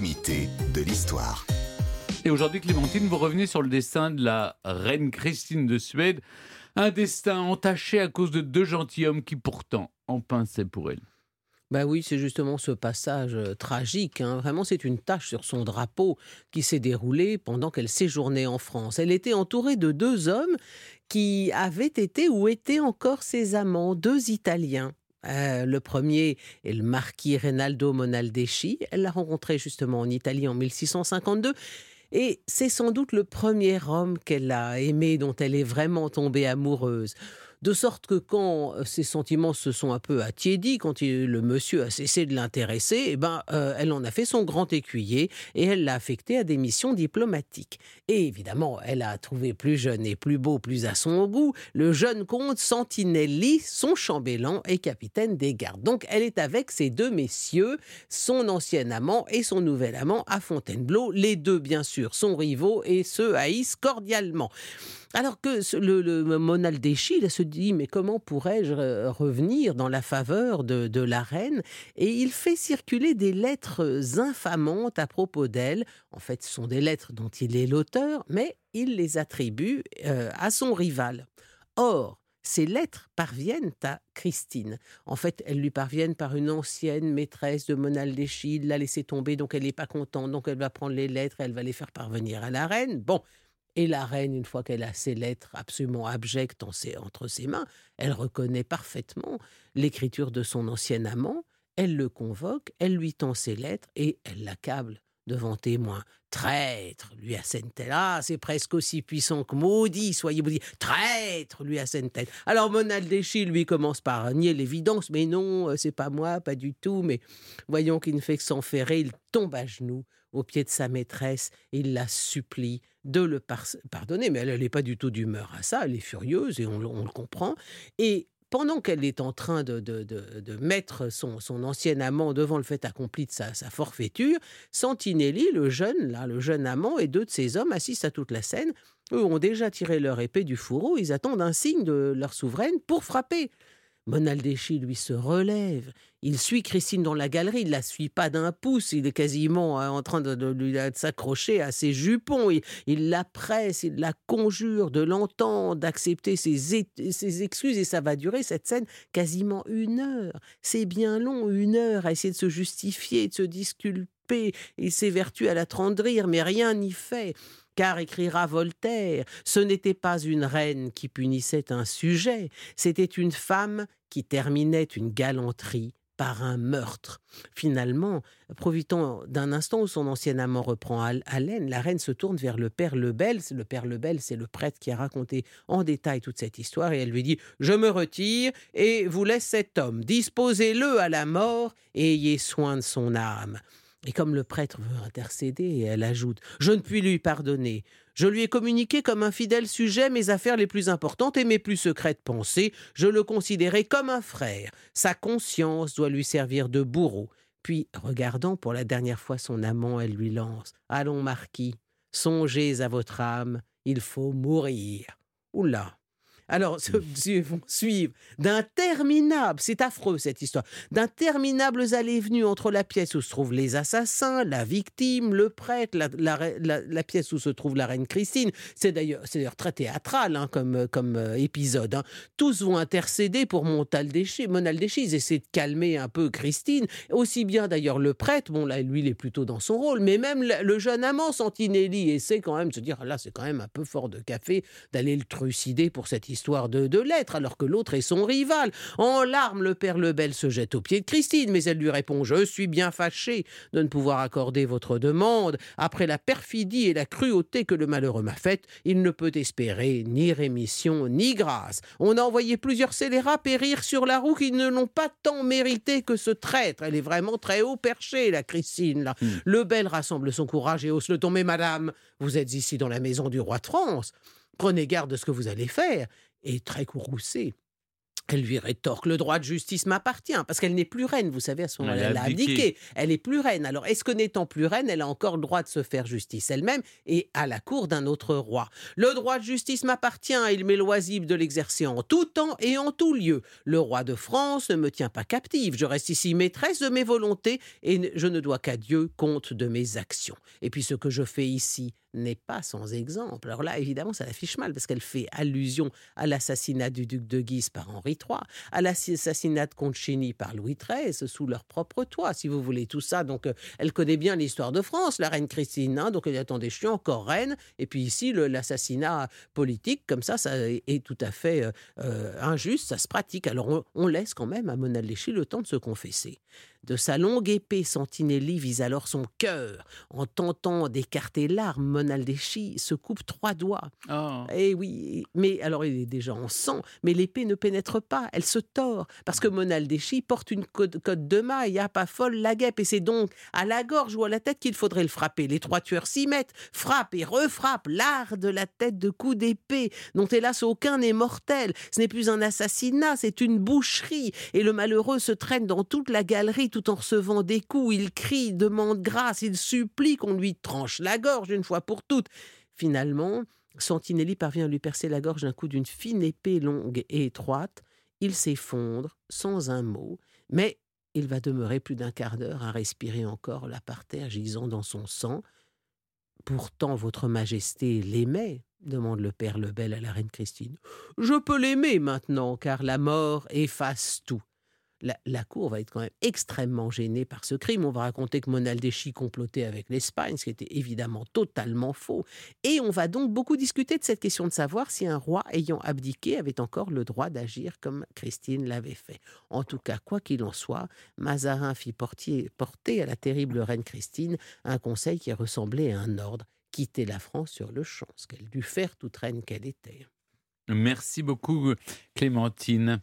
l'intimité de l'histoire. Et aujourd'hui, Clémentine, vous revenez sur le destin de la reine Christine de Suède. Un destin entaché à cause de deux gentilshommes qui pourtant en pinçaient pour elle. Ben oui, c'est justement ce passage euh, tragique. hein. Vraiment, c'est une tache sur son drapeau qui s'est déroulée pendant qu'elle séjournait en France. Elle était entourée de deux hommes qui avaient été ou étaient encore ses amants, deux Italiens. Euh, le premier est le marquis Renaldo Monaldeschi. Elle l'a rencontré justement en Italie en 1652. Et c'est sans doute le premier homme qu'elle a aimé, dont elle est vraiment tombée amoureuse. De sorte que quand euh, ses sentiments se sont un peu attiédis, quand le monsieur a cessé de l'intéresser, eh ben, euh, elle en a fait son grand écuyer et elle l'a affecté à des missions diplomatiques. Et évidemment, elle a trouvé plus jeune et plus beau, plus à son goût, le jeune comte Santinelli, son chambellan et capitaine des gardes. Donc elle est avec ces deux messieurs, son ancien amant et son nouvel amant à Fontainebleau. Les deux, bien sûr, sont rivaux et se haïssent cordialement. Alors que ce- le, le Monaldeschi il se dit mais comment pourrais-je revenir dans la faveur de, la reine? Et il fait circuler des lettres infamantes à propos d'elle. En fait, ce sont des lettres dont il est l'auteur, mais il les attribue euh, à son rival. Or, ces lettres parviennent à Christine. En fait, elles lui parviennent par une ancienne maîtresse de Monaldeschi. Il l'a laissé tomber, donc elle n'est pas contente. Donc elle va prendre les lettres et elle va les faire parvenir à la reine. Bon, et la reine, une fois qu'elle a ces lettres absolument abjectes entre ses mains, elle reconnaît parfaitement l'écriture de son ancien amant, elle le convoque, elle lui tend ses lettres et elle l'accable devant témoin. Traître, lui assène-t-elle. Ah, c'est presque aussi puissant que maudit, soyez maudit. Traître, lui assène-t-elle. Alors Monaldeschi, lui, commence par nier l'évidence. Mais non, euh, c'est pas moi, pas du tout. Mais voyons qu'il ne fait que s'enferrer, il tombe à genoux aux pieds de sa maîtresse il la supplie de le par- pardonner. Mais elle n'est pas du tout d'humeur à ça, elle est furieuse et on, on le comprend. Et pendant qu'elle est en train de, mettre son, ancien amant devant le fait accompli de sa, sa forfaiture, Santinelli, le jeune, là, le jeune amant, et deux de ses hommes assistent à toute la scène. Eux ont déjà tiré leur épée du fourreau, ils attendent un signe de leur souveraine pour frapper. Monaldeschi, lui, se relève. Il suit Christine dans la galerie. Il la suit pas d'un pouce. Il est quasiment euh, en train de, de s'accrocher à ses jupons. Il, la presse, il la conjure de l'entendre, d'accepter ses, excuses. Et ça va durer, cette scène, quasiment une heure. C'est bien long, une heure, à essayer de se justifier, de se disculper. Il s'évertue à la trendrire, mais rien n'y fait. Car, écrira Voltaire, ce n'était pas une reine qui punissait un sujet, c'était une femme qui terminait une galanterie par un meurtre. Finalement, profitant d'un instant où son ancien amant reprend hal- haleine, la reine se tourne vers le père Lebel. Le père Lebel, c'est le prêtre qui a raconté en détail toute cette histoire, et elle lui dit Je me retire et vous laisse cet homme. Disposez-le à la mort et ayez soin de son âme. Et comme le prêtre veut intercéder, elle ajoute Je ne puis lui pardonner. Je lui ai communiqué comme un fidèle sujet mes affaires les plus importantes et mes plus secrètes pensées. Je le considérais comme un frère. Sa conscience doit lui servir de bourreau. Puis, regardant pour la dernière fois son amant, elle lui lance Allons, marquis, songez à votre âme, il faut mourir. Oula alors, se vont suivre d'interminables, c'est affreux cette histoire, d'interminables allées-venues entre la pièce où se trouvent les assassins, la victime, le prêtre, la, la- la- la pièce où se trouve la reine Christine. C'est d'ailleurs, très théâtral hein, comme, comme euh, épisode. hein. Tous vont intercéder pour Montaldeschi. Monaldeschi, ils essaient de calmer un peu Christine. Aussi bien d'ailleurs le prêtre, bon là, lui, il est plutôt dans son rôle, mais même le, le jeune amant Santinelli essaie quand même de se dire, là, c'est quand même un peu fort de café d'aller le trucider pour cette histoire de, de lettres, alors que l'autre est son rival. En larmes, le père Lebel se jette aux pieds de Christine, mais elle lui répond Je suis bien fâché de ne pouvoir accorder votre demande. Après la perfidie et la cruauté que le malheureux m'a faite, il ne peut espérer ni rémission ni grâce. On a envoyé plusieurs scélérats périr sur la roue qui ne l'ont pas tant mérité que ce traître. Elle est vraiment très haut perchée, la Christine, là. Lebel rassemble son courage et hausse le ton. Mais madame, vous êtes ici dans la maison du roi de France. Prenez garde de ce que vous allez faire. Et très courroucée, Elle lui rétorque le droit de justice m'appartient, parce qu'elle n'est plus reine, vous savez, à ce moment-là, Elle elle a a abdiqué. Elle est plus reine. Alors, est-ce que n'étant plus reine, elle a encore le droit de se faire justice elle-même et à la cour d'un autre roi? Le droit de justice m'appartient, il m'est loisible de l'exercer en tout temps et en tout lieu. Le roi de France ne me tient pas captive, je reste ici maîtresse de mes volontés et je ne dois qu'à Dieu compte de mes actions. Et puis ce que je fais ici n'est pas sans exemple. Alors là, évidemment, ça l'affiche mal parce qu'elle fait allusion à l'assassinat du duc de Guise par Henri III, à l'assassinat de Concini par Louis XIII sous leur propre toit, si vous voulez, tout ça. Donc, euh, elle connaît bien l'histoire de France, la reine Christine. hein, donc, attendez, je suis encore reine. Et puis ici, l'assassinat politique, comme ça, ça est, tout à fait euh, euh, injuste, ça se pratique. Alors, on, laisse quand même à Monaldéchi le temps de se confesser. De sa longue épée, Santinelli vise alors son cœur. En tentant d'écarter l'arme, Monaldéchi se coupe trois doigts. Oh. Eh oui, mais alors il est déjà en sang, mais l'épée ne pénètre pas, elle se tord, parce que Monaldéchi porte une côte de maille, à pas folle la guêpe, et c'est donc à la gorge ou à la tête qu'il faudrait le frapper. Les trois tueurs s'y mettent, frappent et refrappent, l'art de la tête de coups d'épée, dont hélas aucun n'est mortel. Ce n'est plus un assassinat, c'est une boucherie, et le malheureux se traîne dans toute la galerie tout en recevant des coups. Il crie, demande grâce, il supplie qu'on lui tranche la gorge une fois pour toutes. Finalement, Santinelli parvient à lui percer la gorge d'un coup d'une fine épée longue et étroite. Il s'effondre sans un mot, mais il va demeurer plus d'un quart d'heure à respirer encore là par terre, gisant dans son sang. Pourtant, votre majesté l'aimait demande le père Lebel à la reine Christine. Je peux l'aimer maintenant, car la mort efface tout. La, cour va être quand même extrêmement gênée par ce crime. On va raconter que Monaldeschi complotait avec l'Espagne, ce qui était évidemment totalement faux. Et on va donc beaucoup discuter de cette question de savoir si un roi ayant abdiqué avait encore le droit d'agir comme Christine l'avait fait. En tout cas, quoi qu'il en soit, Mazarin fit porter à la terrible reine Christine un conseil qui ressemblait à un ordre quitter la France sur le champ, ce qu'elle dut faire toute reine qu'elle était. Merci beaucoup, Clémentine.